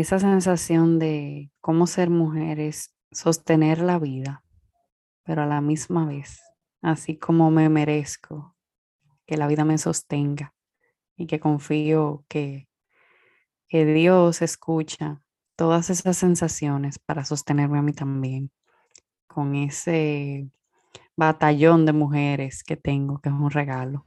esa sensación de cómo ser mujer es sostener la vida, pero a la misma vez, así como me merezco que la vida me sostenga y que confío que, que Dios escucha todas esas sensaciones para sostenerme a mí también, con ese batallón de mujeres que tengo, que es un regalo.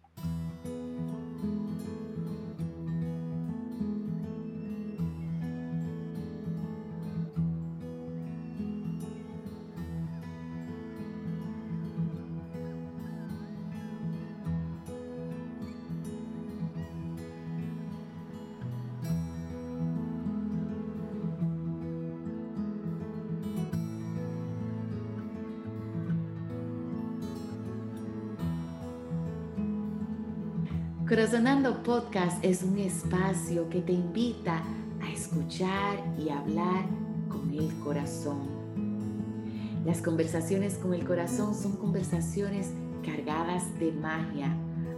Corazonando Podcast es un espacio que te invita a escuchar y hablar con el corazón. Las conversaciones con el corazón son conversaciones cargadas de magia,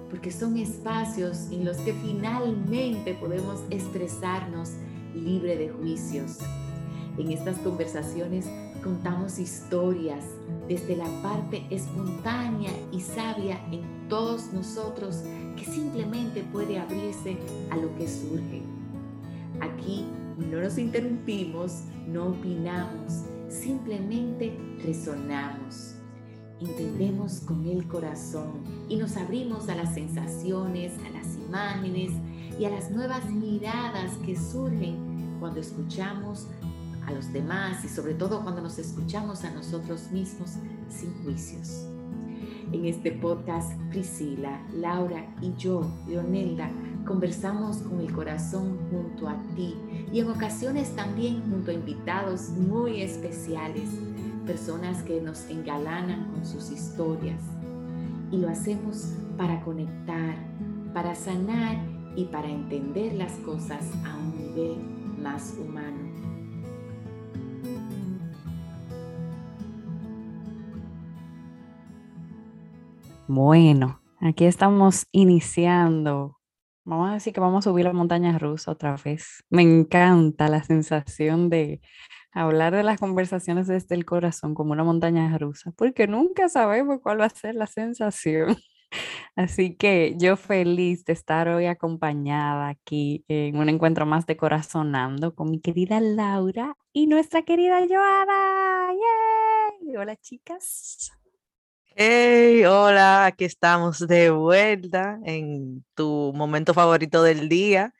porque son espacios en los que finalmente podemos expresarnos libre de juicios. En estas conversaciones contamos historias desde la parte espontánea y sabia en todos nosotros que simplemente puede abrirse a lo que surge. Aquí no nos interrumpimos, no opinamos, simplemente resonamos. Entendemos con el corazón y nos abrimos a las sensaciones, a las imágenes y a las nuevas miradas que surgen cuando escuchamos a los demás y sobre todo cuando nos escuchamos a nosotros mismos sin juicios. En este podcast, Priscila, Laura y yo, Leonelda, conversamos con el corazón junto a ti y en ocasiones también junto a invitados muy especiales, personas que nos engalanan con sus historias. Y lo hacemos para conectar, para sanar y para entender las cosas a un nivel más humano. Bueno, aquí estamos iniciando. Vamos a decir que vamos a subir la montaña rusa otra vez. Me encanta la sensación de hablar de las conversaciones desde el corazón como una montaña rusa, porque nunca sabemos cuál va a ser la sensación. Así que yo feliz de estar hoy acompañada aquí en un encuentro más de Corazonando con mi querida Laura y nuestra querida Joana. ¡Yay! Hola chicas. Hey, hola, aquí estamos de vuelta en tu momento favorito del día.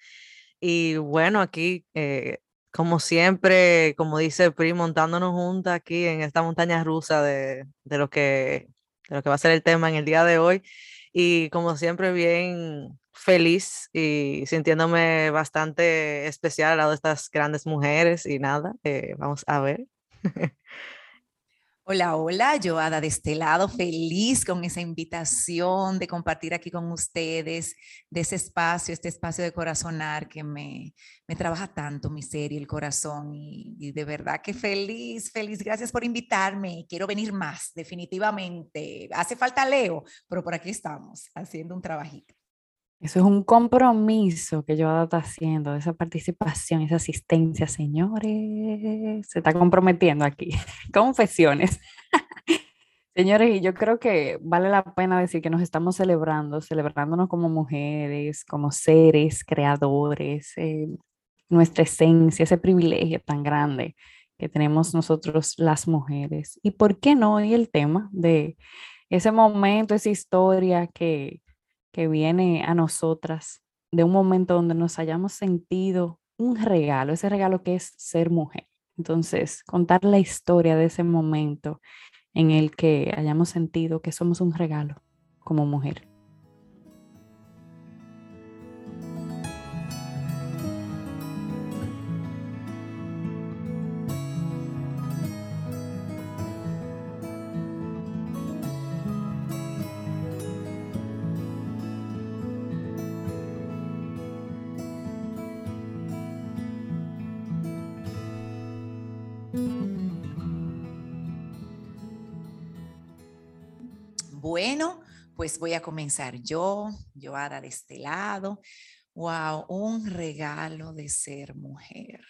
Y bueno, aquí, eh, como siempre, como dice Pri, montándonos juntas aquí en esta montaña rusa de, lo que, de lo que va a ser el tema en el día de hoy. Y como siempre, bien feliz y sintiéndome bastante especial al lado de estas grandes mujeres. Y nada, eh, vamos a ver. Hola, hola, yo Ada de este lado, feliz con esa invitación de compartir aquí con ustedes, de ese espacio, este espacio de corazonar que me, me trabaja tanto mi ser y el corazón. Y, y, de verdad que feliz, feliz, gracias por invitarme. Quiero venir más, definitivamente. Hace falta Leo, pero por aquí estamos haciendo un trabajito. Eso es un compromiso que yo está haciendo, esa participación, esa asistencia, señores. Se está comprometiendo aquí. Confesiones. Señores, y yo creo que vale la pena decir que nos estamos celebrando, celebrándonos como mujeres, como seres creadores, eh, nuestra esencia, ese privilegio tan grande que tenemos nosotros las mujeres. ¿Y por qué no hoy el tema de ese momento, esa historia que que viene a nosotras de un momento donde nos hayamos sentido un regalo, ese regalo que es ser mujer. Entonces, contar la historia de ese momento en el que hayamos sentido que somos un regalo como mujer. Bueno, pues voy a comenzar yo, Joara de este lado. Wow, un regalo de ser mujer.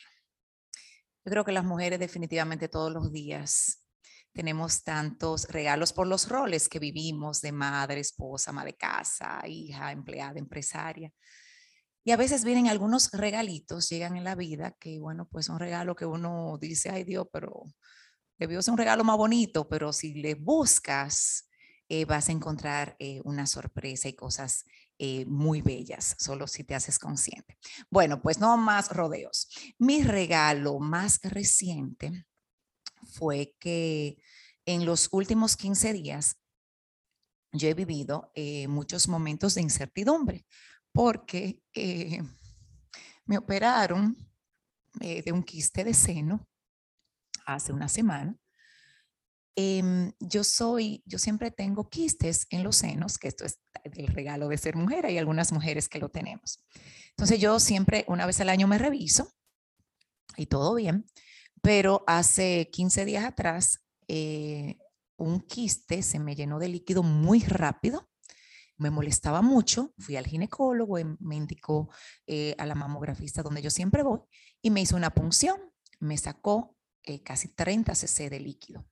Yo creo que las mujeres definitivamente todos los días tenemos tantos regalos por los roles que vivimos de madre, esposa, ama de casa, hija, empleada, empresaria. Y a veces vienen algunos regalitos, llegan en la vida, que bueno, pues un regalo que uno dice, ay Dios, pero debió ser un regalo más bonito, pero si le buscas, eh, vas a encontrar eh, una sorpresa y cosas eh, muy bellas, solo si te haces consciente. Bueno, pues no más rodeos. Mi regalo más reciente fue que en los últimos 15 días yo he vivido muchos momentos de incertidumbre porque me operaron de un quiste de seno hace una semana Em, yo soy, yo siempre tengo quistes en los senos, que esto es el regalo de ser mujer, hay algunas mujeres que lo tenemos. Entonces yo siempre, una vez al año me reviso y todo bien, pero hace 15 días atrás eh, un quiste se me llenó de líquido muy rápido, me molestaba mucho, fui al ginecólogo, me indicó eh, a la mamografista donde yo siempre voy y me hizo una punción, me sacó eh, casi 30 cc de líquido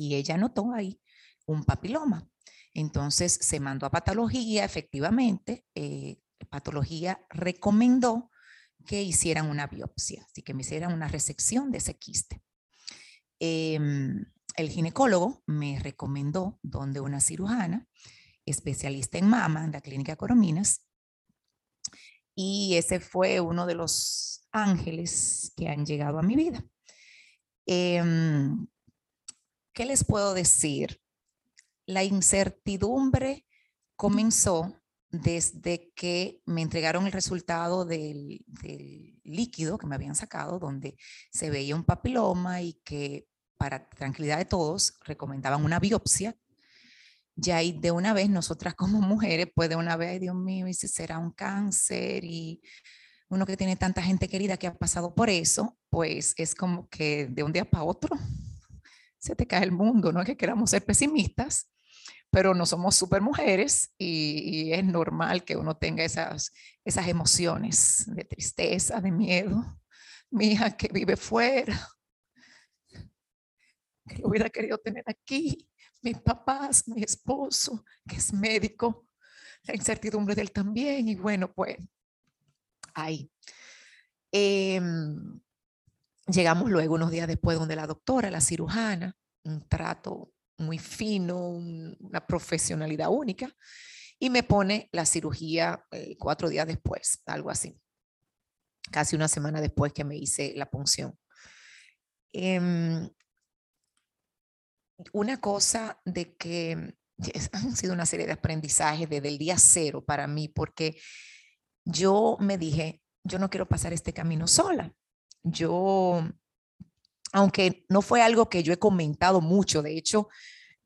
y ella notó ahí un papiloma. Entonces se mandó a patología, efectivamente, eh, patología recomendó que hicieran una biopsia, así que me hicieran una resección de ese quiste. Em, el ginecólogo me recomendó donde una cirujana, especialista en mama en la clínica Corominas, y ese fue uno de los ángeles que han llegado a mi vida. Em, ¿qué les puedo decir? La incertidumbre comenzó desde que me entregaron el resultado del, líquido que me habían sacado, donde se veía un papiloma y que para tranquilidad de todos recomendaban una biopsia. Ya ahí de una vez nosotras como mujeres, pues de una vez, Dios mío, y si será un cáncer y uno que tiene tanta gente querida que ha pasado por eso, pues es como que de un día para otro se te cae el mundo, no es que queramos ser pesimistas, pero no somos super mujeres y, es normal que uno tenga esas, esas emociones de tristeza, de miedo. Mi hija que vive fuera, que lo hubiera querido tener aquí, mis papás, mi esposo, que es médico, la incertidumbre de él también, y bueno, pues ahí. Em, Llegamos luego unos días después donde la doctora, la cirujana, un trato muy fino, una profesionalidad única, y me pone la cirugía eh, cuatro días después, algo así, casi una semana después que me hice la punción. Em, una cosa de que han sido una serie de aprendizajes desde el día cero para mí, porque yo me dije, yo no quiero pasar este camino sola yo, aunque no fue algo que yo he comentado mucho, de hecho,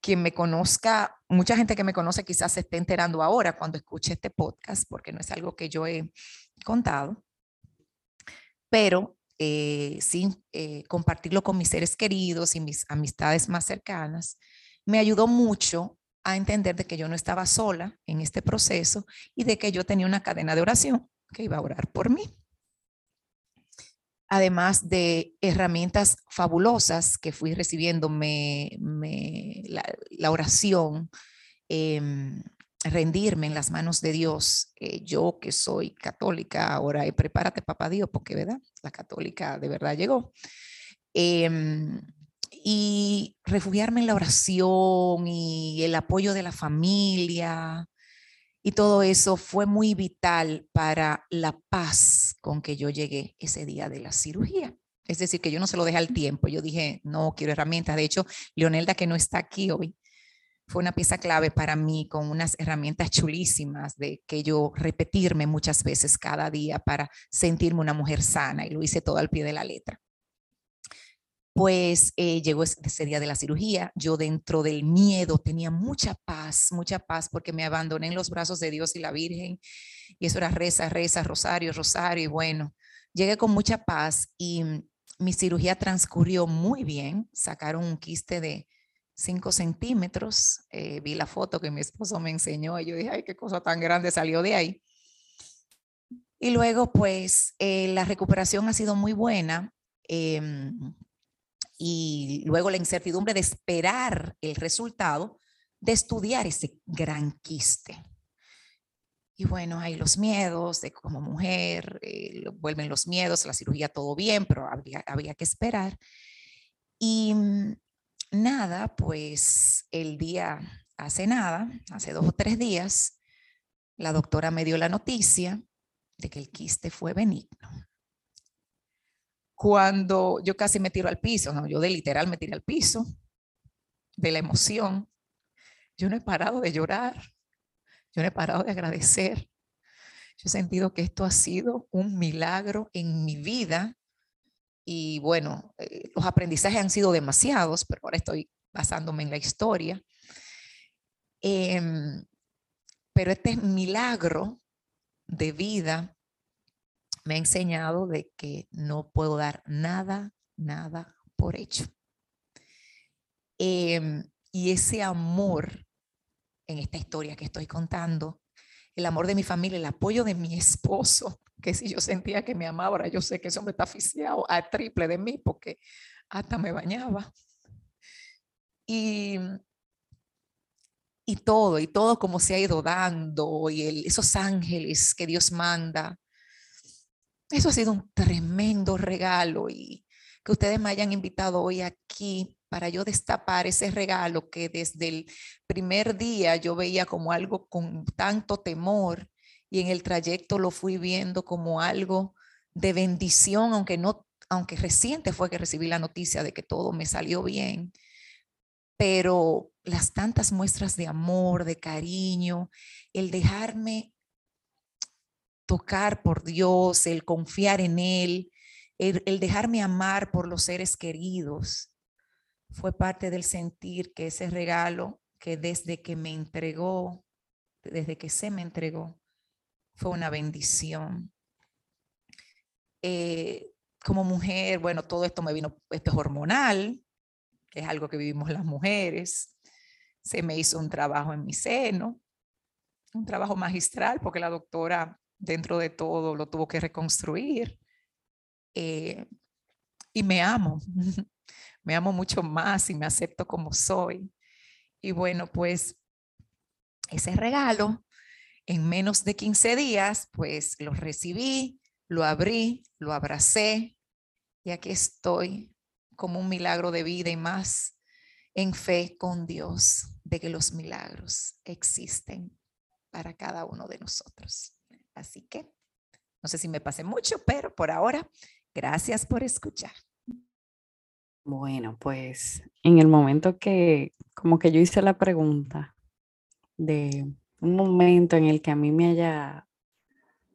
quien me conozca, mucha gente que me conoce quizás se esté enterando ahora cuando escuche este podcast, porque no es algo que yo he contado, pero eh, sin eh, compartirlo con mis seres queridos y mis amistades más cercanas, me ayudó mucho a entender de que yo no estaba sola en este proceso y de que yo tenía una cadena de oración que iba a orar por mí además de herramientas fabulosas que fui recibiendo, me, la, oración, em, rendirme en las manos de Dios. Eh, yo que soy católica, ahora prepárate, papá Dios, porque verdad, la católica de verdad llegó. Em, y refugiarme en la oración y el apoyo de la familia, y todo eso fue muy vital para la paz con que yo llegué ese día de la cirugía. Es decir, que yo no se lo dejé al tiempo. Yo dije, no quiero herramientas. De hecho, Leonelda, que no está aquí hoy, fue una pieza clave para mí con unas herramientas chulísimas de que yo repetirme muchas veces cada día para sentirme una mujer sana y lo hice todo al pie de la letra pues eh, llegó ese día de la cirugía, yo dentro del miedo tenía mucha paz, mucha paz porque me abandoné en los brazos de Dios y la Virgen y eso era reza, reza, rosario, rosario y bueno, llegué con mucha paz y mi cirugía transcurrió muy bien, sacaron un quiste de 5 centímetros, eh, vi la foto que mi esposo me enseñó y yo dije, ay, qué cosa tan grande salió de ahí. Y luego, pues, eh, la recuperación ha sido muy buena Em, y luego la incertidumbre de esperar el resultado de estudiar ese gran quiste. Y bueno, hay los miedos de como mujer, eh, vuelven los miedos, la cirugía todo bien, pero había, había que esperar. Y mm, nada, pues el día, hace nada, hace dos o tres días, la doctora me dio la noticia de que el quiste fue benigno. Cuando yo casi me tiro al piso, no, yo de literal me tiré al piso, de la emoción, yo no he parado de llorar, yo no he parado de agradecer. Yo he sentido que esto ha sido un milagro en mi vida y bueno, eh, los aprendizajes han sido demasiados, pero ahora estoy basándome en la historia. Em, pero este milagro de vida me ha enseñado de que no puedo dar nada, nada por hecho. Em, y ese amor en esta historia que estoy contando, el amor de mi familia, el apoyo de mi esposo, que si yo sentía que me amaba, ahora yo sé que eso me está aficiado a triple de mí porque hasta me bañaba. Y, y todo, y todo como se ha ido dando, y esos ángeles que Dios manda. Eso ha sido un tremendo regalo y que ustedes me hayan invitado hoy aquí para yo destapar ese regalo que desde el primer día yo veía como algo con tanto temor y en el trayecto lo fui viendo como algo de bendición, aunque no aunque reciente fue que recibí la noticia de que todo me salió bien, pero las tantas muestras de amor, de cariño, el dejarme tocar por Dios, el confiar en Él, el, el dejarme amar por los seres queridos, fue parte del sentir que ese regalo que desde que me entregó, desde que se me entregó, fue una bendición. Eh, como mujer, bueno, todo esto me vino, esto es hormonal, que es algo que vivimos las mujeres. Se me hizo un trabajo en mi seno, un trabajo magistral, porque la doctora dentro de todo lo tuvo que reconstruir. Eh, y me amo, me amo mucho más y me acepto como soy. Y bueno, pues ese regalo en menos de 15 días, pues lo recibí, lo abrí, lo abracé y aquí estoy como un milagro de vida y más en fe con Dios de que los milagros existen para cada uno de nosotros. Así que no sé si me pasé mucho, pero por ahora, gracias por escuchar. Bueno, pues en el momento que como que yo hice la pregunta de un momento en el que a mí me haya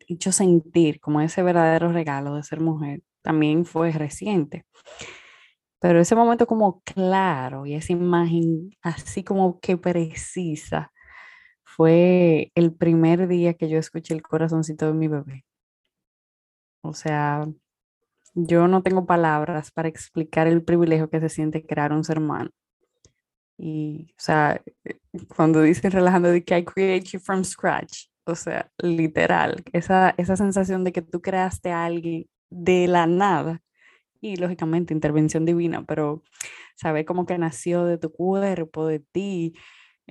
hecho sentir como ese verdadero regalo de ser mujer, también fue reciente. Pero ese momento como claro y esa imagen así como que precisa fue el primer día que yo escuché el corazoncito de mi bebé. O sea, yo no tengo palabras para explicar el privilegio que se siente crear un ser humano. Y, o sea, cuando dicen relajando de que I create you from scratch, o sea, literal, esa, esa sensación de que tú creaste a alguien de la nada y lógicamente intervención divina, pero saber cómo que nació de tu cuerpo, de ti.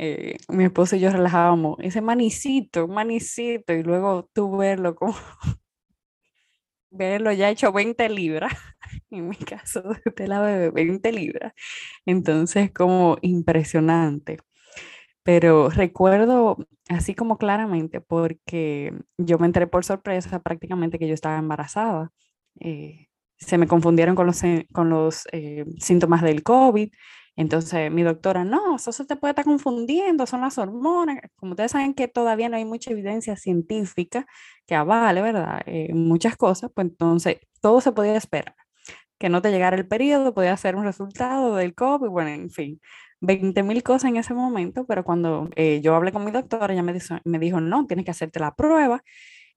Eh, mi esposo y yo relajábamos ese manicito, manicito, y luego tú verlo como verlo ya hecho 20 libras, en mi caso de la bebé, 20 libras. Entonces, como impresionante. Pero recuerdo así como claramente porque yo me enteré por sorpresa prácticamente que yo estaba embarazada. Eh, se me confundieron con los, con los eh, síntomas del COVID entonces mi doctora, no, eso se te puede estar confundiendo, son las hormonas. Como ustedes saben que todavía no hay mucha evidencia científica que avale, ¿verdad? Eh, muchas cosas, pues entonces todo se podía esperar. Que no te llegara el periodo, podía ser un resultado del COVID, bueno, en fin, 20 mil cosas en ese momento, pero cuando eh, yo hablé con mi doctora, ella me dijo, me dijo, no, tienes que hacerte la prueba.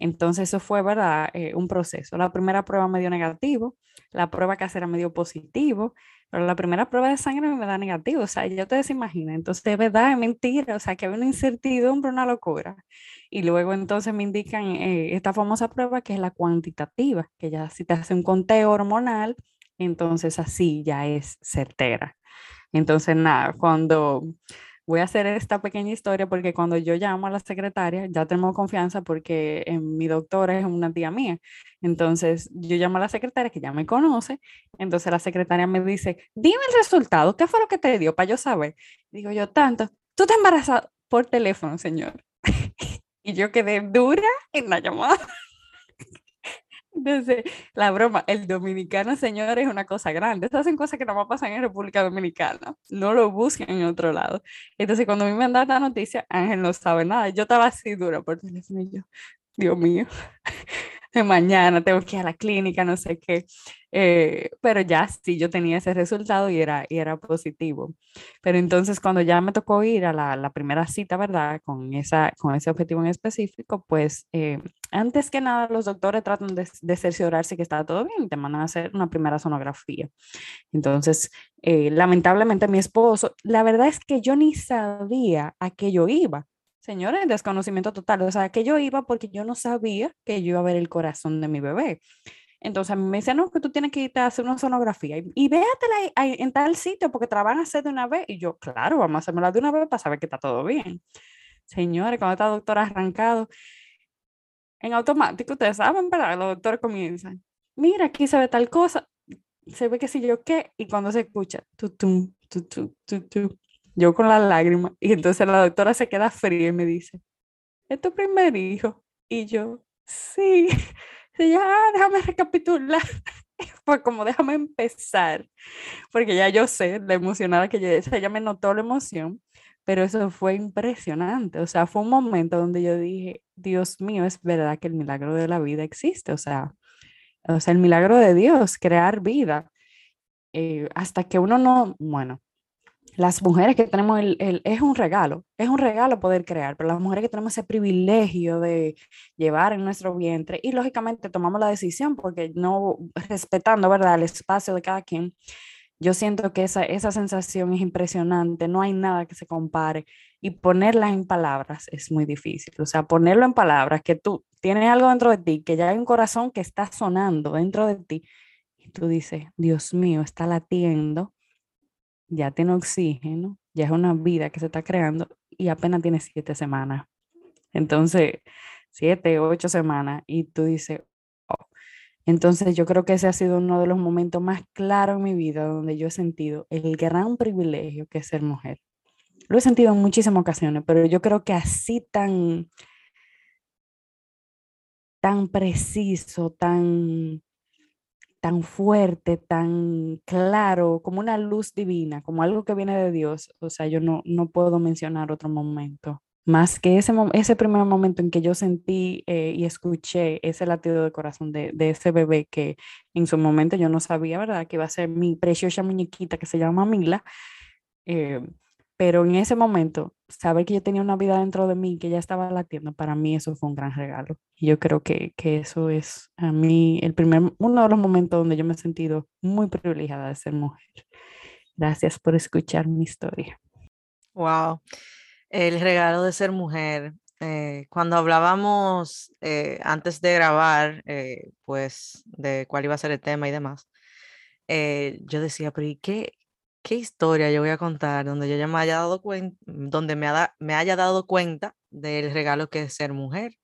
Entonces eso fue, ¿verdad? Eh, un proceso. La primera prueba me dio negativo, la prueba casera me dio positivo, pero la primera prueba de sangre me da negativo, o sea, ya ustedes se imaginan, entonces de verdad es mentira, o sea, que había una incertidumbre, una locura. Y luego entonces me indican eh, esta famosa prueba que es la cuantitativa, que ya si te hace un conteo hormonal, entonces así ya es certera. Entonces, nada, cuando voy a hacer esta pequeña historia porque cuando yo llamo a la secretaria, ya tenemos confianza porque mi doctora es una tía mía. Entonces, yo llamo a la secretaria que ya me conoce. Entonces, la secretaria me dice, dime el resultado, ¿qué fue lo que te dio para yo saber? Digo yo, tanto, tú te embarazado por teléfono, señor. y yo quedé dura en la llamada. Entonces, la broma, el dominicano, señor, es una cosa grande. Esas hacen cosas que no pasan en República Dominicana. No lo busquen en otro lado. Entonces, cuando a mí me han dado esta noticia, Ángel no sabe nada. Yo estaba así dura por teléfono y Dios mío, mañana tengo que ir a la clínica, no sé qué. Eh, pero ya sí, yo tenía ese resultado y era, y era positivo. Pero entonces cuando ya me tocó ir a la, la primera cita, ¿verdad? Con, esa, con ese objetivo en específico, pues eh, antes que nada los doctores tratan de, de, cerciorarse que está todo bien y te mandan a hacer una primera sonografía. Entonces, eh, lamentablemente mi esposo, la verdad es que yo ni sabía a qué yo iba. Señores, desconocimiento total. O sea, que yo iba porque yo no sabía que yo iba a ver el corazón de mi bebé. Entonces a mí me dicen, no, que tú tienes que irte a hacer una sonografía y, y véatela en tal sitio porque te la van a hacer de una vez. Y yo, claro, vamos a hacérmela de una vez para saber que está todo bien. Señores, cuando está doctora arrancado, en automático, ustedes saben, ¿verdad? Los doctores comienzan, mira, aquí se ve tal cosa, se ve que si yo qué, y cuando se escucha, tu, tu, tu, yo con las lágrimas, y entonces la doctora se queda fría y me dice, ¿es tu primer hijo? Y yo, sí. Y ya, ah, déjame recapitular. Fue como, déjame empezar. Porque ya yo sé la emocionada que yo, o ella me notó la emoción, pero eso fue impresionante. O sea, fue un momento donde yo dije, Dios mío, es verdad que el milagro de la vida existe. O sea, o sea el milagro de Dios, crear vida. Eh, hasta que uno no, bueno, las mujeres que tenemos el, el, es un regalo, es un regalo poder crear, pero las mujeres que tenemos ese privilegio de llevar en nuestro vientre y lógicamente tomamos la decisión porque no respetando, ¿verdad?, el espacio de cada quien, yo siento que esa, esa sensación es impresionante, no hay nada que se compare y ponerla en palabras es muy difícil, o sea, ponerlo en palabras, que tú tienes algo dentro de ti, que ya hay un corazón que está sonando dentro de ti y tú dices, Dios mío, está latiendo ya tiene oxígeno, ya es una vida que se está creando y apenas tiene siete semanas. Entonces, siete, ocho semanas y tú dices, oh. entonces yo creo que ese ha sido uno de los momentos más claros en mi vida donde yo he sentido el gran privilegio que es ser mujer. Lo he sentido en muchísimas ocasiones, pero yo creo que así tan, tan preciso, tan tan fuerte, tan claro, como una luz divina, como algo que viene de Dios. O sea, yo no, no puedo mencionar otro momento más que ese, ese primer momento en que yo sentí eh, y escuché ese latido de corazón de, ese bebé que en su momento yo no sabía, ¿verdad? Que iba a ser mi preciosa muñequita que se llama Mila. Eh, pero en ese momento, saber que yo tenía una vida dentro de mí, que ya estaba latiendo, para mí eso fue un gran regalo. Y yo creo que, que eso es a mí el primer, uno de los momentos donde yo me he sentido muy privilegiada de ser mujer. Gracias por escuchar mi historia. Wow, el regalo de ser mujer. Eh, cuando hablábamos eh, antes de grabar, eh, pues de cuál iba a ser el tema y demás, yo decía, pero ¿y qué, qué historia yo voy a contar donde yo ya me haya dado cuenta, donde me, ha, me haya dado cuenta del regalo que es ser mujer.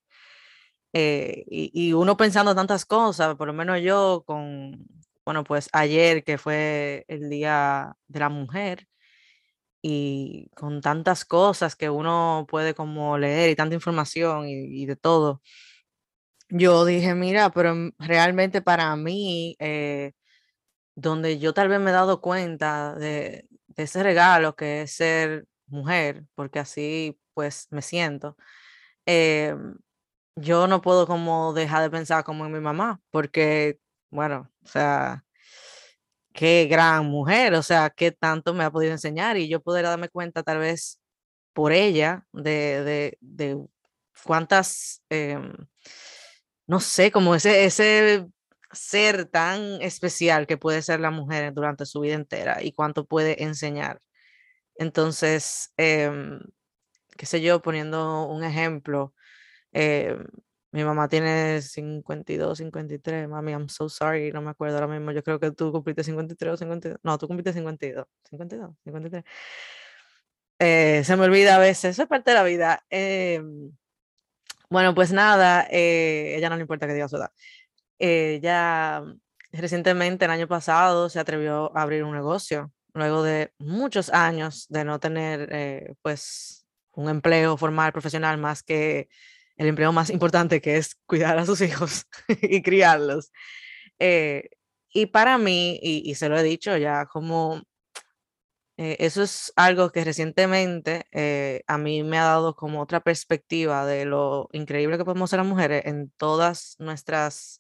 Eh, y, y, uno pensando tantas cosas, por lo menos yo con, bueno, pues ayer que fue el Día de la Mujer y con tantas cosas que uno puede como leer y tanta información y, y de todo, yo dije, mira, pero realmente para mí... Eh, donde yo tal vez me he dado cuenta de, de, ese regalo que es ser mujer, porque así pues me siento, eh, yo no puedo como dejar de pensar como en mi mamá, porque, bueno, o sea, qué gran mujer, o sea, qué tanto me ha podido enseñar y yo poder darme cuenta tal vez por ella de, de, de cuántas, eh, no sé, como ese, ese ser tan especial que puede ser la mujer durante su vida entera y cuánto puede enseñar. Entonces, eh, qué sé yo, poniendo un ejemplo, eh, Mi mamá tiene 52, 53. Mami, I'm so sorry, no me acuerdo ahora mismo. Yo creo que tú cumpliste 53 o 52. No, tú cumpliste 52. 52, 53. Eh, se me olvida a veces, eso es parte de la vida. Em, bueno, pues nada, eh, ella no le importa que diga su edad. Ella recientemente, el año pasado, se atrevió a abrir un negocio, luego de muchos años de no tener, eh, pues, un empleo formal, profesional, más que el empleo más importante, que es cuidar a sus hijos y criarlos. y para mí, y, se lo he dicho ya, como eh, eso es algo que recientemente eh, a mí me ha dado como otra perspectiva de lo increíble que podemos ser las mujeres en todas nuestras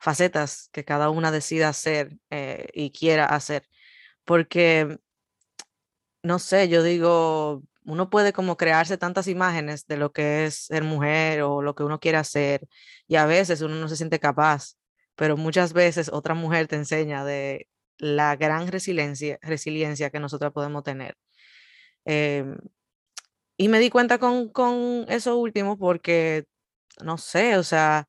facetas que cada una decida hacer eh, y quiera hacer. Porque, no sé, yo digo, uno puede como crearse tantas imágenes de lo que es ser mujer o lo que uno quiere hacer y a veces uno no se siente capaz, pero muchas veces otra mujer te enseña de la gran resiliencia, resiliencia que nosotros podemos tener. Em, y me di cuenta con, con eso último porque, no sé, o sea,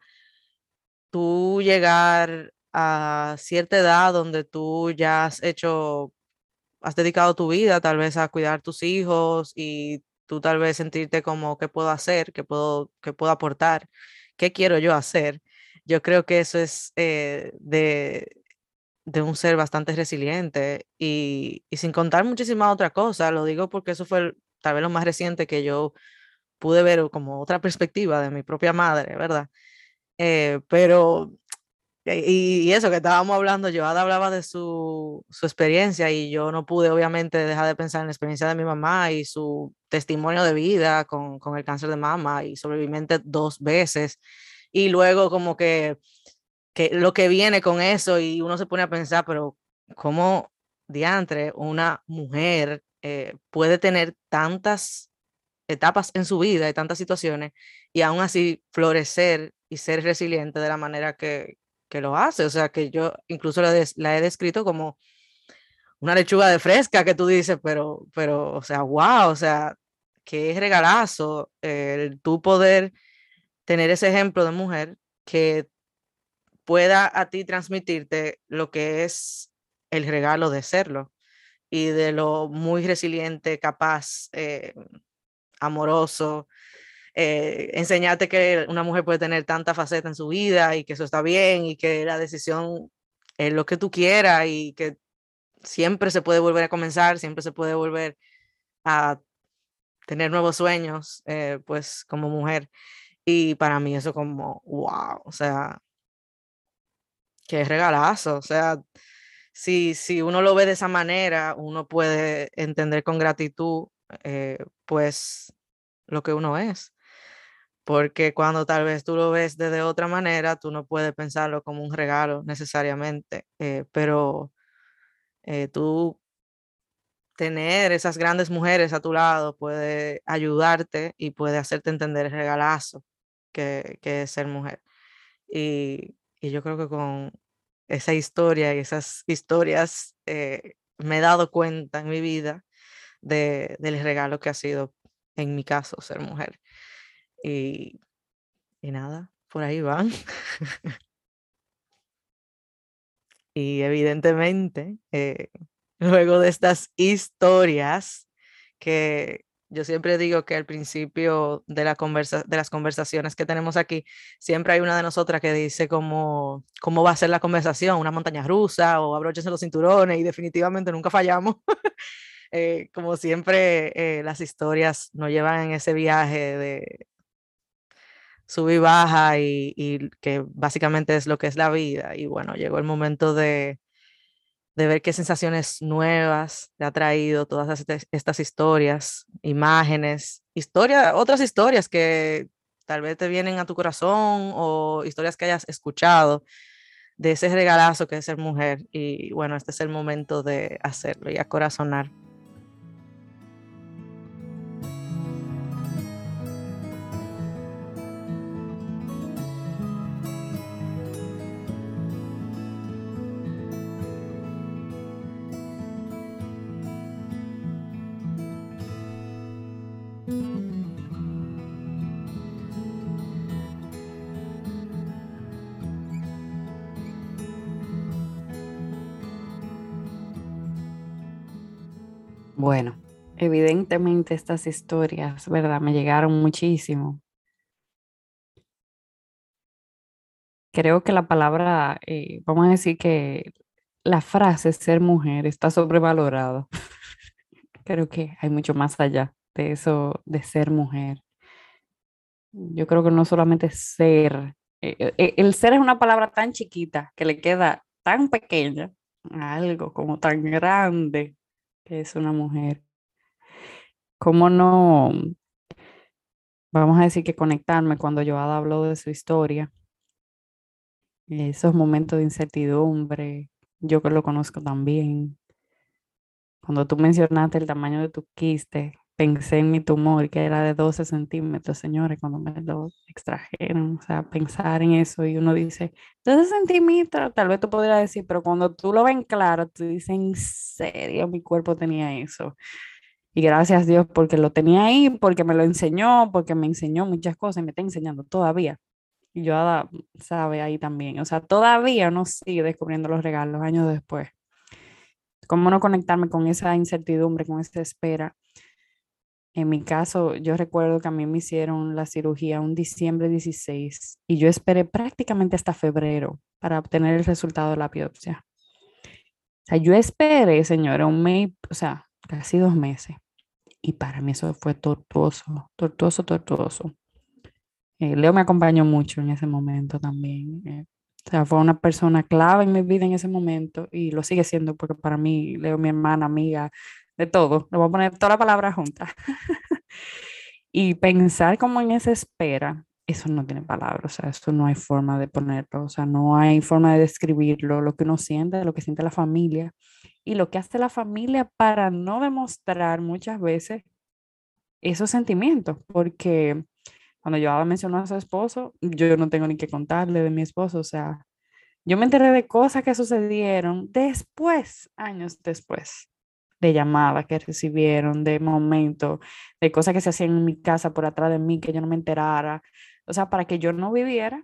tú llegar a cierta edad donde tú ya has hecho, has dedicado tu vida tal vez a cuidar tus hijos y tú tal vez sentirte como qué puedo hacer, qué puedo, qué puedo aportar, qué quiero yo hacer. Yo creo que eso es eh, de, de un ser bastante resiliente y, sin contar muchísimas otras cosas, lo digo porque eso fue tal vez lo más reciente que yo pude ver como otra perspectiva de mi propia madre, ¿verdad? Eh, pero, y, eso que estábamos hablando, yo hablaba de su, su, experiencia y yo no pude obviamente dejar de pensar en la experiencia de mi mamá y su testimonio de vida con, con el cáncer de mama y sobreviviente dos veces. Y luego como que que lo que viene con eso y uno se pone a pensar, pero ¿cómo diantre una mujer eh, puede tener tantas etapas en su vida y tantas situaciones y aún así florecer y ser resiliente de la manera que, que lo hace? O sea, que yo incluso la, la, he descrito como una lechuga de fresca que tú dices, pero, pero, o sea, wow, o sea, qué regalazo el tú poder tener ese ejemplo de mujer que pueda a ti transmitirte lo que es el regalo de serlo y de lo muy resiliente, capaz, eh, amoroso, eh, enseñarte que una mujer puede tener tanta faceta en su vida y que eso está bien y que la decisión es lo que tú quieras y que siempre se puede volver a comenzar, siempre se puede volver a tener nuevos sueños, eh, pues como mujer. Y para mí eso como, wow, o sea, Qué regalazo, o sea, si, si uno lo ve de esa manera, uno puede entender con gratitud, eh, pues, lo que uno es. Porque cuando tal vez tú lo ves de otra manera, tú no puedes pensarlo como un regalo necesariamente, eh, pero eh, tú tener esas grandes mujeres a tu lado puede ayudarte y puede hacerte entender el regalazo que, que es ser mujer. Y y yo creo que con esa historia y esas historias eh, me he dado cuenta en mi vida de, del regalo que ha sido, en mi caso, ser mujer. Y, y nada, por ahí van. y evidentemente, eh, luego de estas historias que yo siempre digo que al principio de, la conversa, de las conversaciones que tenemos aquí, siempre hay una de nosotras que dice cómo, cómo va a ser la conversación, una montaña rusa o abróchense los cinturones y definitivamente nunca fallamos. Eh, como siempre, eh, las historias nos llevan en ese viaje de sub y baja y, y que básicamente es lo que es la vida. Y bueno, llegó el momento de, de ver qué sensaciones nuevas te ha traído todas estas historias, imágenes, historia, otras historias que tal vez te vienen a tu corazón o historias que hayas escuchado de ese regalazo que es ser mujer. Y bueno, este es el momento de hacerlo y acorazonar. Bueno, evidentemente estas historias, ¿verdad? Me llegaron muchísimo. Creo que la palabra, eh, vamos a decir que la frase ser mujer está sobrevalorada. creo que hay mucho más allá de eso de ser mujer. Yo creo que no solamente ser, eh, eh, el ser es una palabra tan chiquita que le queda tan pequeña a algo como tan grande que es una mujer. ¿Cómo no, vamos a decir que conectarme cuando Joada habló de su historia? Esos momentos de incertidumbre, yo que lo conozco también. Cuando tú mencionaste el tamaño de tu quiste, pensé en mi tumor, que era de 12 centímetros, señores, cuando me lo extrajeron. O sea, pensar en eso y uno dice, 12 centímetros, tal vez tú podrías decir, pero cuando tú lo ven claro, tú dices, en serio, mi cuerpo tenía eso. Y gracias a Dios porque lo tenía ahí, porque me lo enseñó, porque me enseñó muchas cosas y me está enseñando todavía. Y yo sabe ahí también. O sea, todavía uno sigue descubriendo los regalos años después. ¿Cómo no conectarme con esa incertidumbre, con esa espera? En mi caso, yo recuerdo que a mí me hicieron la cirugía un diciembre 16 y yo esperé prácticamente hasta febrero para obtener el resultado de la biopsia. O sea, yo esperé, señora, un mes, o sea, casi dos meses. Y para mí eso fue tortuoso, tortuoso, tortuoso. Eh, Leo me acompañó mucho en ese momento también. Eh, o sea, fue una persona clave en mi vida en ese momento y lo sigue siendo porque para mí, Leo, mi hermana, amiga, de todo. Le voy a poner toda la palabra junta. y pensar como en esa espera, eso no tiene palabras, o sea, eso no hay forma de ponerlo, o sea, no hay forma de describirlo, lo que uno siente, lo que siente la familia y lo que hace la familia para no demostrar muchas veces esos sentimientos, porque cuando yo mencionó a su esposo, yo no tengo ni que contarle de mi esposo, o sea, yo me enteré de cosas que sucedieron después, años después de llamadas que recibieron, de momentos, de cosas que se hacían en mi casa por atrás de mí, que yo no me enterara. O sea, para que yo no viviera,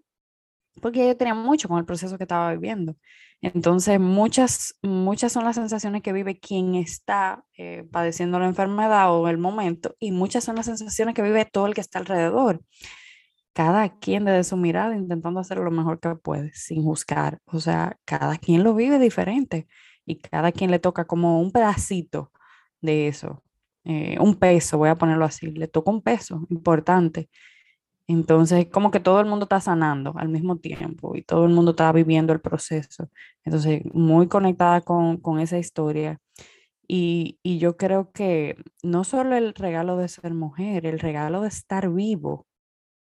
porque yo tenía mucho con el proceso que estaba viviendo. Entonces, muchas, muchas son las sensaciones que vive quien está eh, padeciendo la enfermedad o el momento, y muchas son las sensaciones que vive todo el que está alrededor. Cada quien desde su mirada intentando hacer lo mejor que puede, sin juzgar. O sea, cada quien lo vive diferente y cada quien le toca como un pedacito de eso, eh, un peso, voy a ponerlo así, le toca un peso importante. Entonces, como que todo el mundo está sanando al mismo tiempo y todo el mundo está viviendo el proceso. Entonces, muy conectada con, con esa historia. Y, y, yo creo que no solo el regalo de ser mujer, el regalo de estar vivo,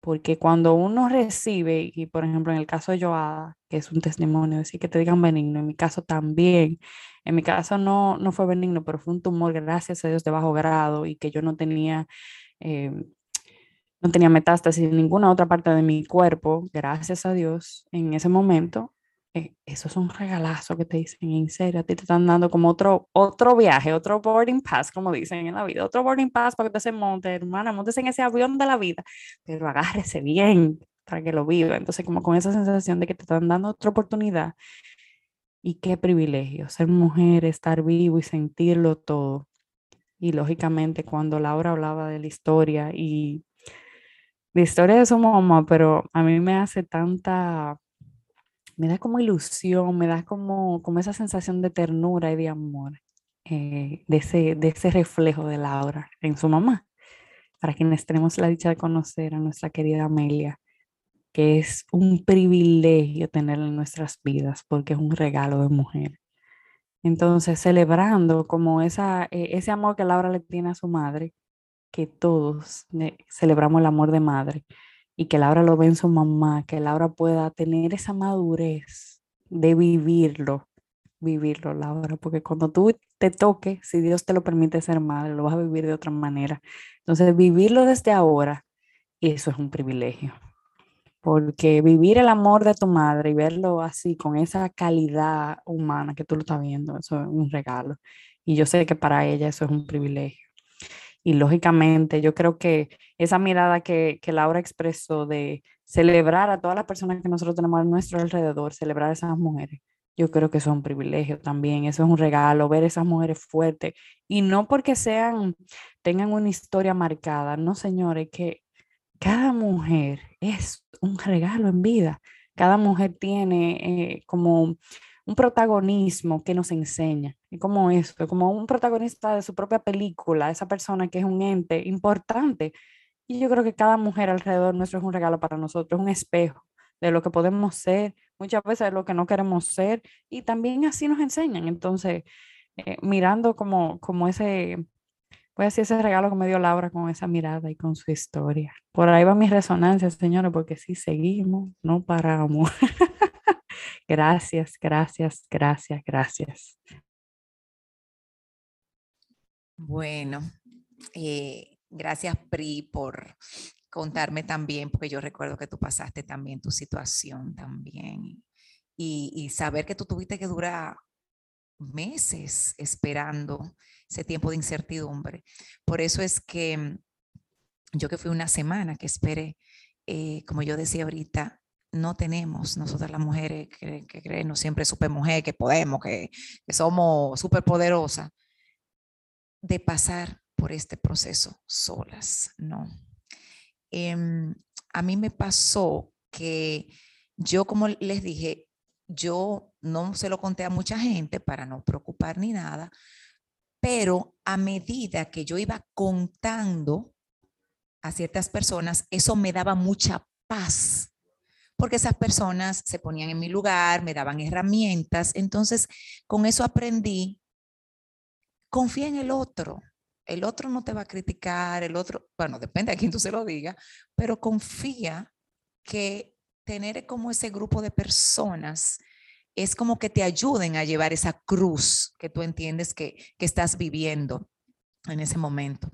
porque cuando uno recibe, y por ejemplo en el caso de Joada, que es un testimonio, decir que te digan benigno, en mi caso también, en mi caso no, no fue benigno, pero fue un tumor, gracias a Dios, de bajo grado y que yo no tenía, eh, no tenía metástasis en ninguna otra parte de mi cuerpo, gracias a Dios, en ese momento, eh, eso es un regalazo que te dicen, en serio, a ti te están dando como otro, otro viaje, otro boarding pass, como dicen en la vida, otro boarding pass para que te se monte, hermana, montes en ese avión de la vida, pero agárrese bien para que lo viva. Entonces, como con esa sensación de que te están dando otra oportunidad. Y qué privilegio, ser mujer, estar vivo y sentirlo todo. Y lógicamente, cuando Laura hablaba de la historia y la historia de su mamá, pero a mí me hace tanta me da como ilusión, me da como, como esa sensación de ternura y de amor, eh, de, ese, de ese reflejo de Laura en su mamá. Para quienes tenemos la dicha de conocer a nuestra querida Amelia, que es un privilegio tenerla en nuestras vidas porque es un regalo de mujer. Entonces, celebrando como esa, eh, ese amor que Laura le tiene a su madre, que todos eh, celebramos el amor de madre, y que Laura lo ve en su mamá, que Laura pueda tener esa madurez de vivirlo, vivirlo, Laura, porque cuando tú te toques, si Dios te lo permite ser madre, lo vas a vivir de otra manera. Entonces, vivirlo desde ahora, eso es un privilegio. Porque vivir el amor de tu madre y verlo así, con esa calidad humana que tú lo estás viendo, eso es un regalo. Y yo sé que para ella eso es un privilegio. Y lógicamente yo creo que esa mirada que, que Laura expresó de celebrar a todas las personas que nosotros tenemos a nuestro alrededor, celebrar a esas mujeres, yo creo que es un privilegio también, eso es un regalo, ver esas mujeres fuertes y no porque sean, tengan una historia marcada, no señores, que cada mujer es un regalo en vida, cada mujer tiene eh, como un protagonismo que nos enseña, y como eso, como un protagonista de su propia película, esa persona que es un ente importante. Y yo creo que cada mujer alrededor nuestro es un regalo para nosotros, un espejo de lo que podemos ser, muchas veces de lo que no queremos ser, y también así nos enseñan. Entonces, eh, mirando como, como ese, voy a decir ese regalo que me dio Laura con esa mirada y con su historia. Por ahí va mi resonancia, señores, porque si seguimos, no paramos. Gracias, gracias, gracias, gracias. Bueno, eh, gracias Pri por contarme también, porque yo recuerdo que tú pasaste también tu situación también y, saber que tú tuviste que durar meses esperando ese tiempo de incertidumbre. Por eso es que yo que fui una semana que esperé, eh, como yo decía ahorita, no tenemos nosotras las mujeres que, que creemos siempre super mujer, que podemos, que, que somos súper poderosas, de pasar por este proceso solas, ¿no? Em, a mí me pasó que yo, como les dije, yo no se lo conté a mucha gente para no preocupar ni nada, pero a medida que yo iba contando a ciertas personas, eso me daba mucha paz porque esas personas se ponían en mi lugar, me daban herramientas. Entonces, con eso aprendí, confía en el otro. El otro no te va a criticar, el otro, bueno, depende a quién tú se lo diga, pero confía que tener como ese grupo de personas es como que te ayuden a llevar esa cruz que tú entiendes que, estás viviendo en ese momento.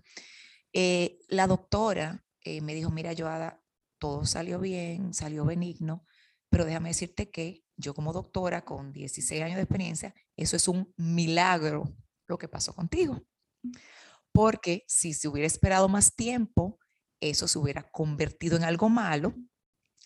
Eh, la doctora eh, me dijo, mira, Joada, todo salió bien, salió benigno, pero déjame decirte que yo como doctora con 16 años de experiencia, eso es un milagro lo que pasó contigo. Porque si se hubiera esperado más tiempo, eso se hubiera convertido en algo malo.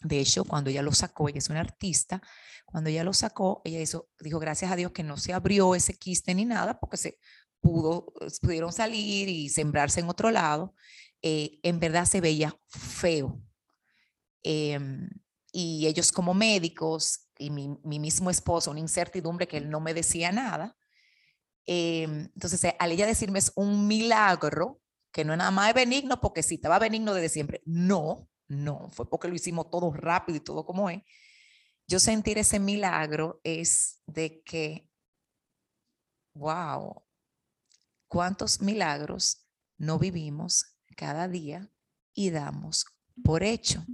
De hecho, cuando ella lo sacó, ella es una artista, cuando ella lo sacó, ella hizo, dijo, gracias a Dios que no se abrió ese quiste ni nada, porque se pudo, pudieron salir y sembrarse en otro lado. Eh, en verdad se veía feo, Em, y ellos como médicos y mi, mismo esposo, una incertidumbre que él no me decía nada. Em, entonces, eh, al ella decirme es un milagro, que no es nada más benigno, porque si estaba benigno desde siempre, no, no, fue porque lo hicimos todo rápido y todo como es. Yo sentir ese milagro es de que, wow, cuántos milagros no vivimos cada día y damos por hecho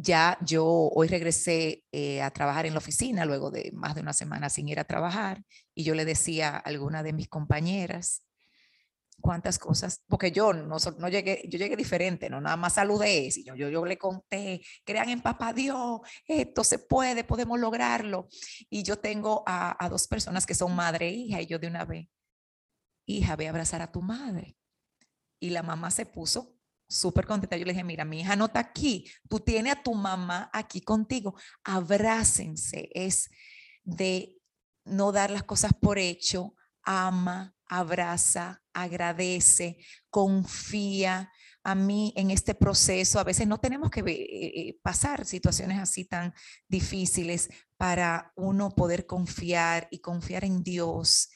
ya yo hoy regresé eh, a trabajar en la oficina luego de más de una semana sin ir a trabajar y yo le decía a alguna de mis compañeras cuántas cosas, porque yo no, llegué, yo llegué diferente, no nada más saludé, sino yo, yo le conté, crean en papá Dios, esto se puede, podemos lograrlo. Y yo tengo a, dos personas que son madre e hija y yo de una vez, hija, ve abrazar a tu madre. Y la mamá se puso súper contenta. Yo le dije, mira, mi hija no está aquí, tú tienes a tu mamá aquí contigo, abrácense, es de no dar las cosas por hecho, ama, abraza, agradece, confía. A mí en este proceso a veces no tenemos que eh, eh, pasar situaciones así tan difíciles para uno poder confiar y confiar en Dios.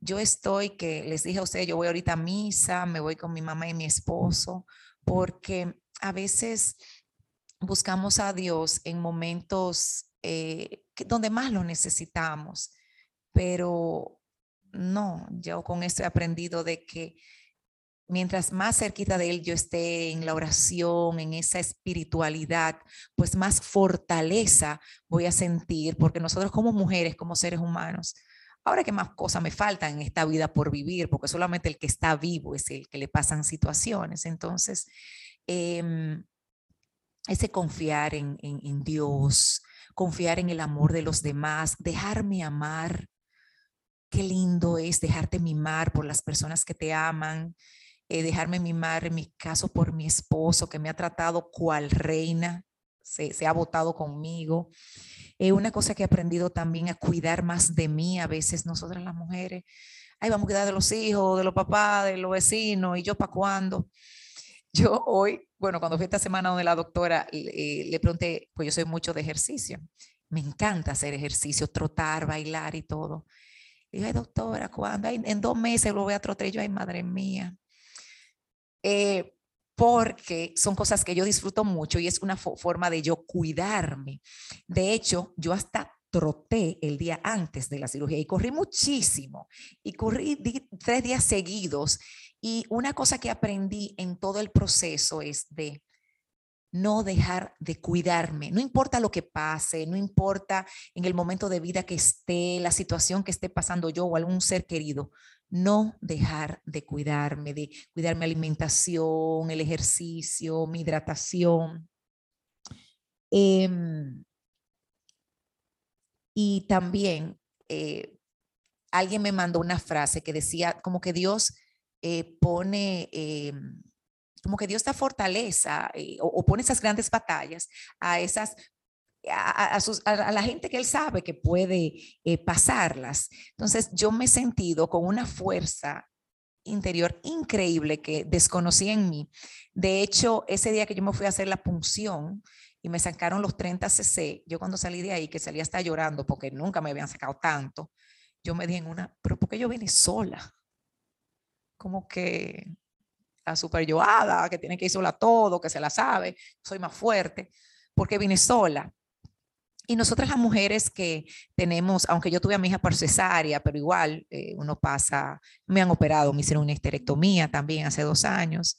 Yo estoy, que les dije a ustedes, yo voy ahorita a misa, me voy con mi mamá y mi esposo, porque a veces buscamos a Dios en momentos eh, donde más lo necesitamos, pero no, yo con esto he aprendido de que mientras más cerquita de Él yo esté en la oración, en esa espiritualidad, pues más fortaleza voy a sentir, porque nosotros como mujeres, como seres humanos, ahora que más cosas me faltan en esta vida por vivir, porque solamente el que está vivo es el que le pasan situaciones. Entonces, em, ese confiar en, en, Dios, confiar en el amor de los demás, dejarme amar. Qué lindo es dejarte mimar por las personas que te aman, eh, dejarme mimar en mi caso por mi esposo que me ha tratado cual reina, se, ha votado conmigo. Es una cosa que he aprendido también a cuidar más de mí, a veces nosotras las mujeres, ay, vamos a cuidar de los hijos, de los papás, de los vecinos, y yo para cuándo. Yo hoy, bueno, cuando fui esta semana donde la doctora, le, pregunté, pues yo soy mucho de ejercicio, me encanta hacer ejercicio, trotar, bailar y todo. Y dije, doctora, ¿cuándo? en dos meses lo voy a trotar. Y yo, ay, madre mía. Eh, porque son cosas que yo disfruto mucho y es una forma de yo cuidarme. De hecho, yo hasta troté el día antes de la cirugía y corrí muchísimo y corrí tres días seguidos. Y una cosa que aprendí en todo el proceso es de no dejar de cuidarme. No importa lo que pase, no importa en el momento de vida que esté, la situación que esté pasando yo o algún ser querido, no dejar de cuidarme, de cuidar mi alimentación, el ejercicio, mi hidratación. Em, y también eh, alguien me mandó una frase que decía como que Dios eh, pone, em, como que Dios da fortaleza eh, o, pone esas grandes batallas a esas a, la gente que él sabe que puede eh, pasarlas. Entonces yo me he sentido con una fuerza interior increíble que desconocí en mí. De hecho, ese día que yo me fui a hacer la punción y me sacaron los 30 cc, yo cuando salí de ahí, que salí hasta llorando porque nunca me habían sacado tanto, yo me di en una, pero porque yo vine sola? Como que la super yoada, que tiene que ir sola todo, que se la sabe, soy más fuerte, porque vine sola. Y nosotras las mujeres que tenemos, aunque yo tuve a mi hija por cesárea, pero igual eh, uno pasa, me han operado, me hicieron una histerectomía también hace dos años.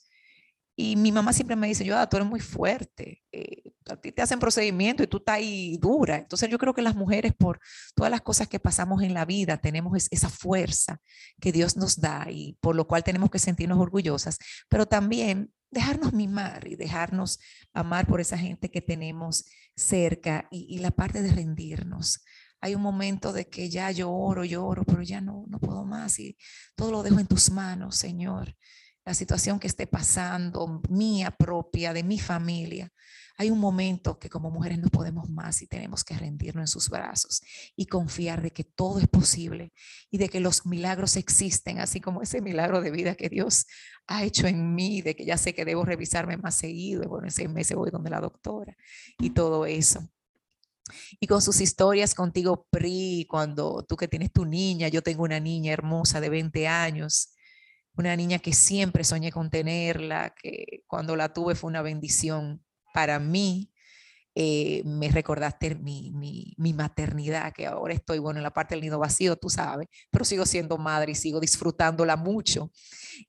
Y mi mamá siempre me dice, yo, tú eres muy fuerte, eh, a ti te hacen procedimiento y tú estás ahí dura. Entonces yo creo que las mujeres, por todas las cosas que pasamos en la vida, tenemos esa fuerza que Dios nos da y por lo cual tenemos que sentirnos orgullosas, pero también dejarnos mimar y dejarnos amar por esa gente que tenemos cerca y, la parte de rendirnos. Hay un momento de que ya lloro, lloro, pero ya no, no puedo más y todo lo dejo en tus manos, Señor. La situación que esté pasando, mía propia, de mi familia. Hay un momento que como mujeres no podemos más y tenemos que rendirnos en sus brazos y confiar de que todo es posible y de que los milagros existen, así como ese milagro de vida que Dios ha hecho en mí, de que ya sé que debo revisarme más seguido. Bueno, en seis meses voy donde la doctora y todo eso. Y con sus historias contigo, Pri, cuando tú que tienes tu niña, yo tengo una niña hermosa de 20 años, una niña que siempre soñé con tenerla, que cuando la tuve fue una bendición para mí. Eh, me recordaste mi, mi, maternidad, que ahora estoy, bueno, en la parte del nido vacío, tú sabes, pero sigo siendo madre y sigo disfrutándola mucho.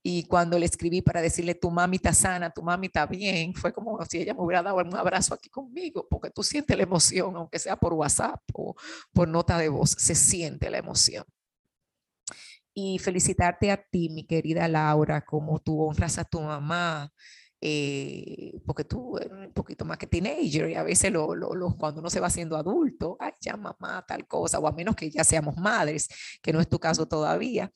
Y cuando le escribí para decirle, tu mami está sana, tu mami está bien, fue como si ella me hubiera dado un abrazo aquí conmigo, porque tú sientes la emoción, aunque sea por WhatsApp o por nota de voz, se siente la emoción y felicitarte a ti, mi querida Laura, como tú honras a tu mamá, eh, porque tú eres un poquito más que teenager y a veces lo, lo, cuando uno se va haciendo adulto, ay, ya mamá, tal cosa, o a menos que ya seamos madres, que no es tu caso todavía.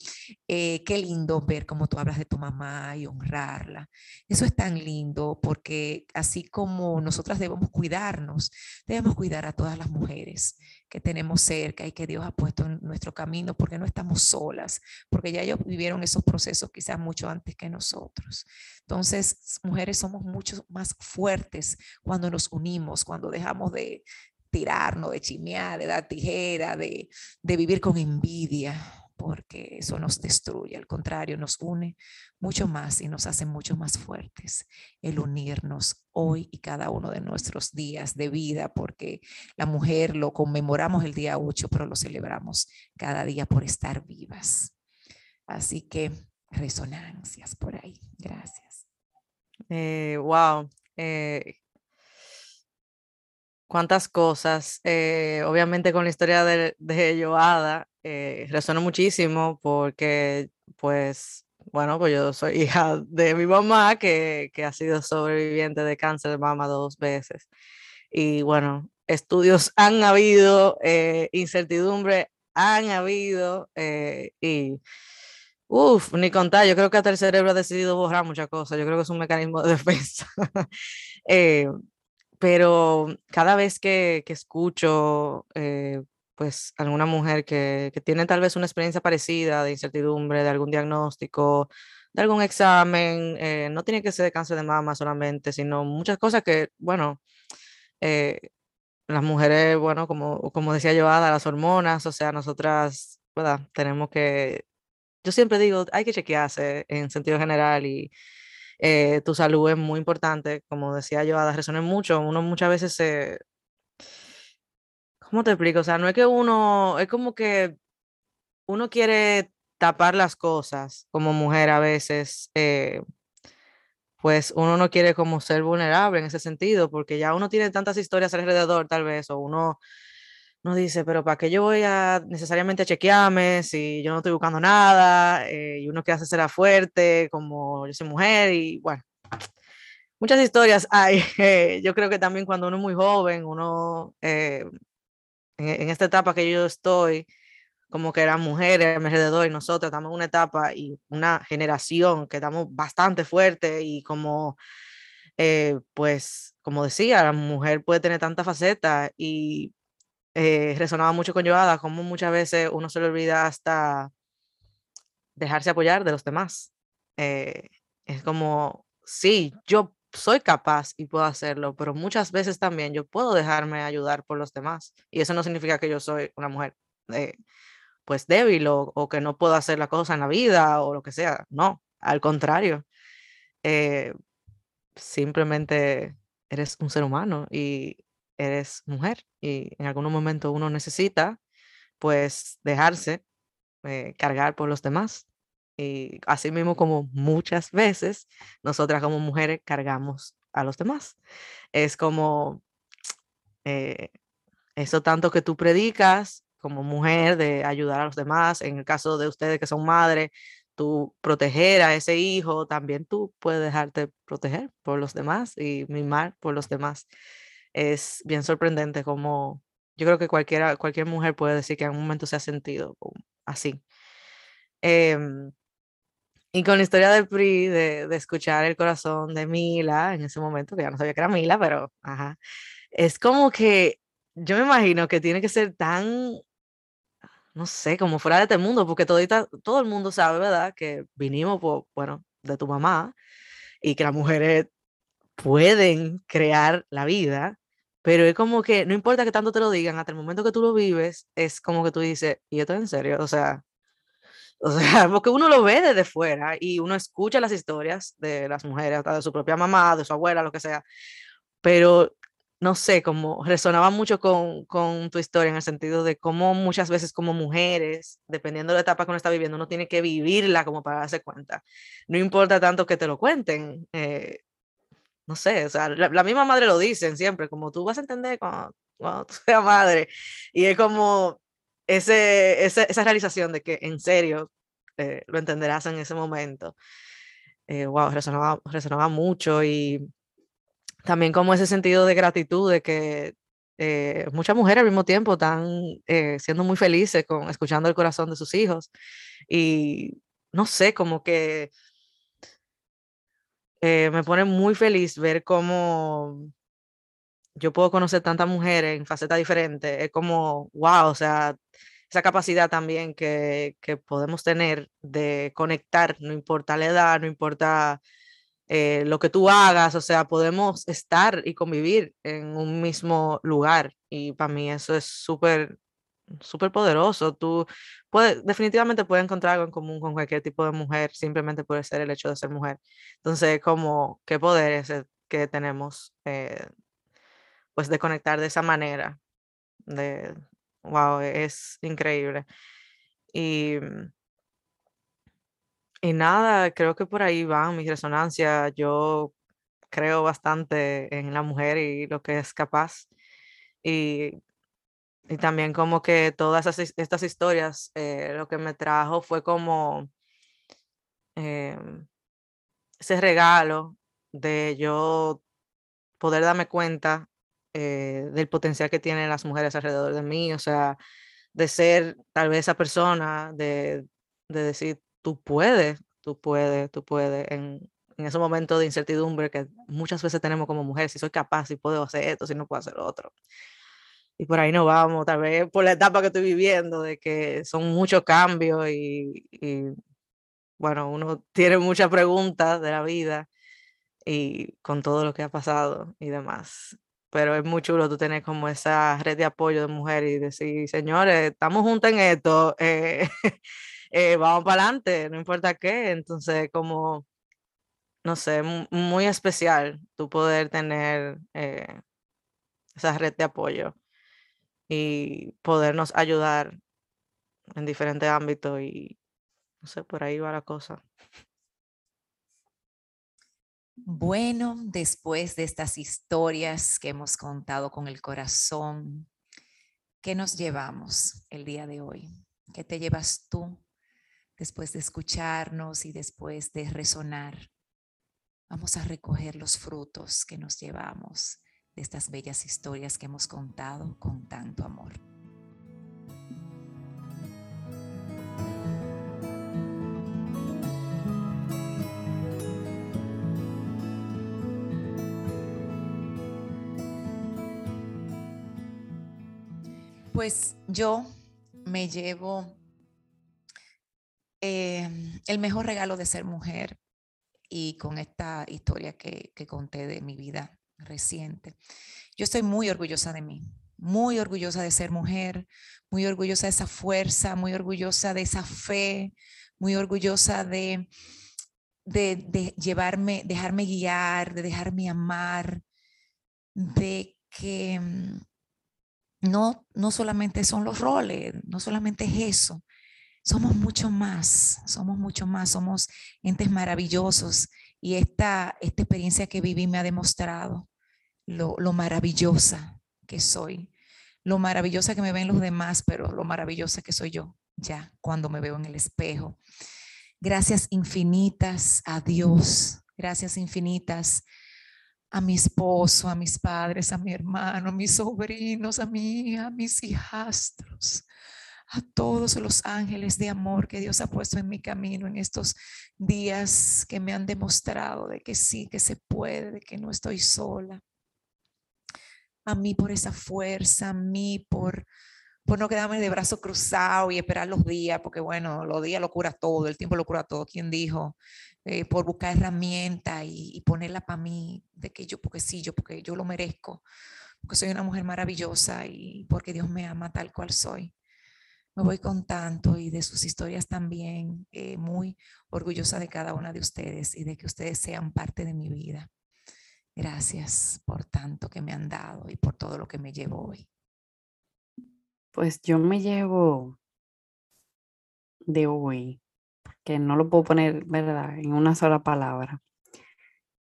Eh, qué lindo ver cómo tú hablas de tu mamá y honrarla. Eso es tan lindo porque así como nosotras debemos cuidarnos, debemos cuidar a todas las mujeres que tenemos cerca y que Dios ha puesto en nuestro camino, porque no estamos solas, porque ya ellos vivieron esos procesos quizás mucho antes que nosotros. Entonces, mujeres somos mucho más fuertes cuando nos unimos, cuando dejamos de tirarnos, de chimear, de dar tijera, de, de vivir con envidia porque eso nos destruye, al contrario, nos une mucho más y nos hace mucho más fuertes el unirnos hoy y cada uno de nuestros días de vida, porque la mujer lo conmemoramos el día 8, pero lo celebramos cada día por estar vivas. Así que resonancias por ahí. Gracias. Eh, wow. Eh, cuántas cosas. Eh, obviamente con la historia de, de Joada, eh, resuena muchísimo porque, pues, bueno, pues yo soy hija de mi mamá que, que ha sido sobreviviente de cáncer de mama dos veces. Y bueno, estudios han habido, eh, incertidumbre han habido eh, y, uff, ni contar, yo creo que hasta el cerebro ha decidido borrar muchas cosas, yo creo que es un mecanismo de defensa. pero cada vez que, que escucho eh, pues alguna mujer que, que, tiene tal vez una experiencia parecida de incertidumbre, de algún diagnóstico, de algún examen, eh, no tiene que ser de cáncer de mama solamente, sino muchas cosas que, bueno, eh, las mujeres, bueno, como, como decía Joada, las hormonas, o sea, nosotras, ¿verdad? Tenemos que, yo siempre digo, hay que chequearse en sentido general y eh, tu salud es muy importante, como decía Joada, resuena mucho, uno muchas veces se... ¿Cómo te explico? O sea, no es que uno, es como que uno quiere tapar las cosas como mujer a veces, eh, pues uno no quiere como ser vulnerable en ese sentido, porque ya uno tiene tantas historias alrededor tal vez, o uno no dice, pero ¿para qué yo voy a necesariamente chequearme si yo no estoy buscando nada? Eh, y uno que hace será fuerte, como yo soy mujer, y bueno, muchas historias hay. Eh, yo creo que también cuando uno es muy joven, uno, en, en, esta etapa que yo estoy, como que eran mujeres alrededor y nosotros estamos en una etapa y una generación que estamos bastante fuerte y como, eh, pues, como decía, la mujer puede tener tantas facetas y eh, resonaba mucho con Joada, como muchas veces uno se le olvida hasta dejarse apoyar de los demás. Eh, es como, sí, yo soy capaz y puedo hacerlo, pero muchas veces también yo puedo dejarme ayudar por los demás. Y eso no significa que yo soy una mujer pues débil o, que no puedo hacer la cosa en la vida o lo que sea. No, al contrario. Eh, simplemente eres un ser humano y eres mujer y en algún momento uno necesita pues dejarse eh, cargar por los demás. Y así mismo como muchas veces nosotras como mujeres cargamos a los demás. Es como eh, eso tanto que tú predicas como mujer de ayudar a los demás. En el caso de ustedes que son madres, tú proteger a ese hijo, también tú puedes dejarte proteger por los demás y mimar por los demás. Es bien sorprendente como yo creo que cualquiera, cualquier mujer puede decir que en un momento se ha sentido así. Em, y con la historia del PRI, de, de, escuchar el corazón de Mila en ese momento, que ya no sabía que era Mila, pero ajá, es como que yo me imagino que tiene que ser tan no sé, como fuera de este mundo, porque todo, todo el mundo sabe, ¿verdad? Que vinimos, por, bueno, de tu mamá y que las mujeres pueden crear la vida, pero es como que no importa que tanto te lo digan, hasta el momento que tú lo vives, es como que tú dices, ¿y esto es en serio? O sea, o sea, porque uno lo ve desde fuera y uno escucha las historias de las mujeres, hasta de su propia mamá, de su abuela, lo que sea, pero no sé, como resonaba mucho con, con, tu historia en el sentido de cómo muchas veces como mujeres, dependiendo de la etapa que uno está viviendo, uno tiene que vivirla como para darse cuenta. No importa tanto que te lo cuenten. Eh, no sé, o sea, la, misma madre lo dicen siempre, como tú vas a entender cuando, cuando tú seas madre. Y es como ese, esa realización de que en serio eh, lo entenderás en ese momento. Eh, wow, resonaba, resonaba mucho y también como ese sentido de gratitud de que eh, muchas mujeres al mismo tiempo están eh, siendo muy felices con escuchando el corazón de sus hijos y no sé, como que eh, me pone muy feliz ver cómo yo puedo conocer tantas mujeres en facetas diferentes. Es como, wow, o sea, esa capacidad también que, que podemos tener de conectar, no importa la edad, no importa eh, lo que tú hagas, o sea, podemos estar y convivir en un mismo lugar y para mí eso es súper, súper poderoso. Tú puedes, definitivamente puedes encontrar algo en común con cualquier tipo de mujer, simplemente por ser el hecho de ser mujer. Entonces, como, qué poder es el que tenemos, eh, pues, de conectar de esa manera, de, wow, es increíble. Y mm, y nada, creo que por ahí van mis resonancias. Yo creo bastante en la mujer y lo que es capaz. Y, y también como que todas estas historias, eh, lo que me trajo fue como em, ese regalo de yo poder darme cuenta eh, del potencial que tienen las mujeres alrededor de mí, o sea, de ser tal vez esa persona, de, de decir, tú puedes, tú puedes, tú puedes, en, en esos momentos de incertidumbre que muchas veces tenemos como mujeres, si soy capaz, si puedo hacer esto, si no puedo hacer otro. Y por ahí no vamos, tal vez por la etapa que estoy viviendo, de que son muchos cambios y, y bueno, uno tiene muchas preguntas de la vida y con todo lo que ha pasado y demás. Pero es muy chulo tú tener como esa red de apoyo de mujeres y decir, señores, estamos juntos en esto, eh, eh, vamos para adelante, no importa qué. Entonces, como, no sé, muy especial tu poder tener eh, esa red de apoyo y podernos ayudar en diferentes ámbitos y, no sé, por ahí va la cosa. Bueno, después de estas historias que hemos contado con el corazón, ¿qué nos llevamos el día de hoy? ¿Qué te llevas tú después de escucharnos y después de resonar? Vamos a recoger los frutos que nos llevamos de estas bellas historias que hemos contado con tanto amor. Pues yo me llevo em, el mejor regalo de ser mujer y con esta historia que, que conté de mi vida reciente. Yo estoy muy orgullosa de mí, muy orgullosa de ser mujer, muy orgullosa de esa fuerza, muy orgullosa de esa fe, muy orgullosa de, de, de llevarme, dejarme guiar, de dejarme amar, de que mm, no, no solamente son los roles, no solamente es eso, somos mucho más, somos mucho más, somos entes maravillosos y esta, esta experiencia que viví me ha demostrado lo, lo maravillosa que soy, lo maravillosa que me ven los demás, pero lo maravillosa que soy yo ya cuando me veo en el espejo. Gracias infinitas a Dios, gracias infinitas a mi esposo, a mis padres, a mi hermano, a mis sobrinos, a hija, a mis hijastros, a todos los ángeles de amor que Dios ha puesto en mi camino en estos días que me han demostrado de que sí, que se puede, de que no estoy sola. A mí por esa fuerza, a mí por por no quedarme de brazo cruzado y esperar los días, porque bueno, los días lo cura todo, el tiempo lo cura todo. ¿Quién dijo? Eh, por buscar herramientas y, ponerla para mí, de que yo, porque sí, yo, porque yo lo merezco, porque soy una mujer maravillosa y porque Dios me ama tal cual soy. Me voy con tanto y de sus historias también, eh, muy orgullosa de cada una de ustedes y de que ustedes sean parte de mi vida. Gracias por tanto que me han dado y por todo lo que me llevo hoy. Pues yo me llevo de hoy que no lo puedo poner, ¿verdad?, en una sola palabra.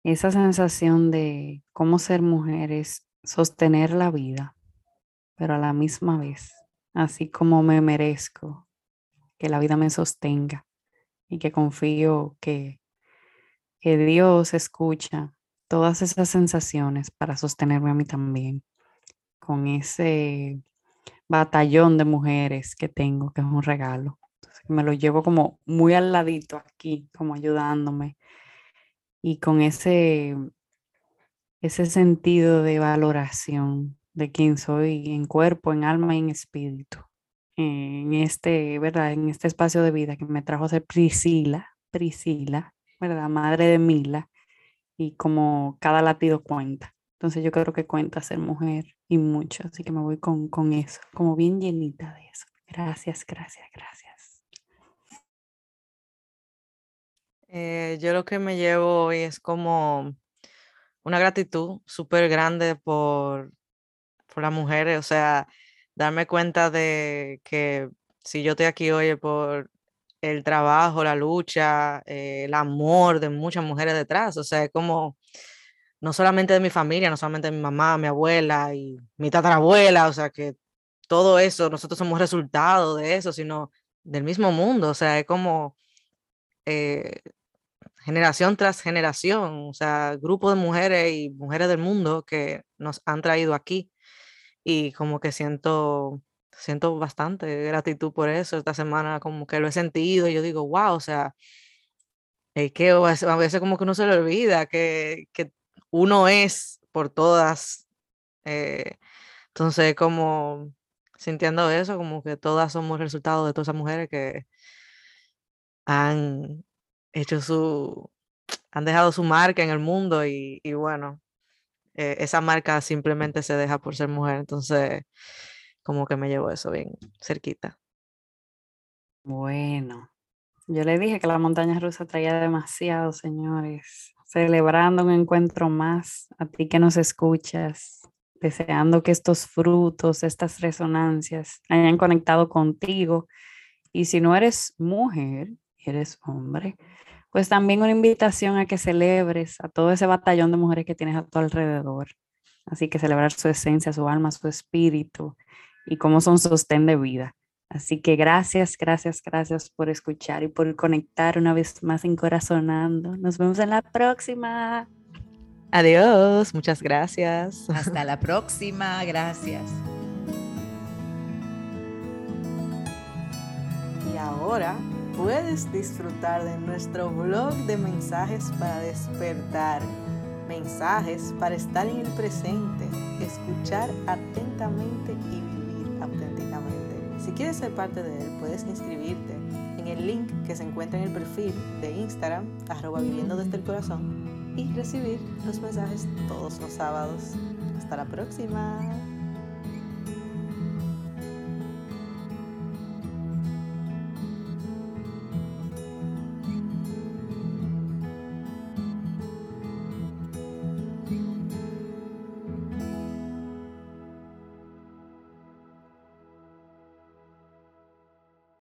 Esa sensación de cómo ser mujer es sostener la vida, pero a la misma vez, así como me merezco que la vida me sostenga y que confío que, que Dios escucha todas esas sensaciones para sostenerme a mí también, con ese batallón de mujeres que tengo, que es un regalo me lo llevo como muy al ladito aquí, como ayudándome. Y con ese, ese sentido de valoración de quién soy en cuerpo, en alma y en espíritu. En este, ¿verdad? En este espacio de vida que me trajo a ser Priscila, Priscila, ¿verdad? Madre de Mila. Y como cada latido cuenta. Entonces yo creo que cuenta ser mujer y mucho. Así que me voy con, con eso, como bien llenita de eso. Gracias, gracias, gracias. Eh, yo lo que me llevo hoy es como una gratitud súper grande por, por las mujeres, o sea, darme cuenta de que si yo estoy aquí hoy por el trabajo, la lucha, eh, el amor de muchas mujeres detrás, o sea, es como no solamente de mi familia, no solamente de mi mamá, mi abuela y mi tatarabuela, o sea, que todo eso, nosotros somos resultado de eso, sino del mismo mundo, o sea, es como eh, generación tras generación, o sea, grupo de mujeres y mujeres del mundo que nos han traído aquí y como que siento, siento bastante gratitud por eso. Esta semana como que lo he sentido y yo digo, wow, o sea, es que a veces como que uno se le olvida que, que uno es por todas. Eh, entonces, como sintiendo eso, como que todas somos resultado de todas esas mujeres que han hecho su, han dejado su marca en el mundo y, bueno, eh, esa marca simplemente se deja por ser mujer. Entonces, como que me llevo eso bien cerquita. Bueno, yo le dije que la montaña rusa traía demasiado, señores. Celebrando un encuentro más, a ti que nos escuchas, deseando que estos frutos, estas resonancias hayan conectado contigo. Y si no eres mujer, eres hombre, pues también una invitación a que celebres a todo ese batallón de mujeres que tienes a tu alrededor. Así que celebrar su esencia, su alma, su espíritu y cómo son sostén de vida. Así que gracias, gracias, gracias por escuchar y por conectar una vez más en Corazonando. Nos vemos en la próxima. Adiós, muchas gracias. Hasta la próxima, gracias. Y ahora puedes disfrutar de nuestro blog de mensajes para despertar, mensajes para estar en el presente, escuchar atentamente y. Si quieres ser parte de él, puedes inscribirte en el link que se encuentra en el perfil de Instagram, arroba viviendo desde el corazón, y recibir los mensajes todos los sábados. Hasta la próxima.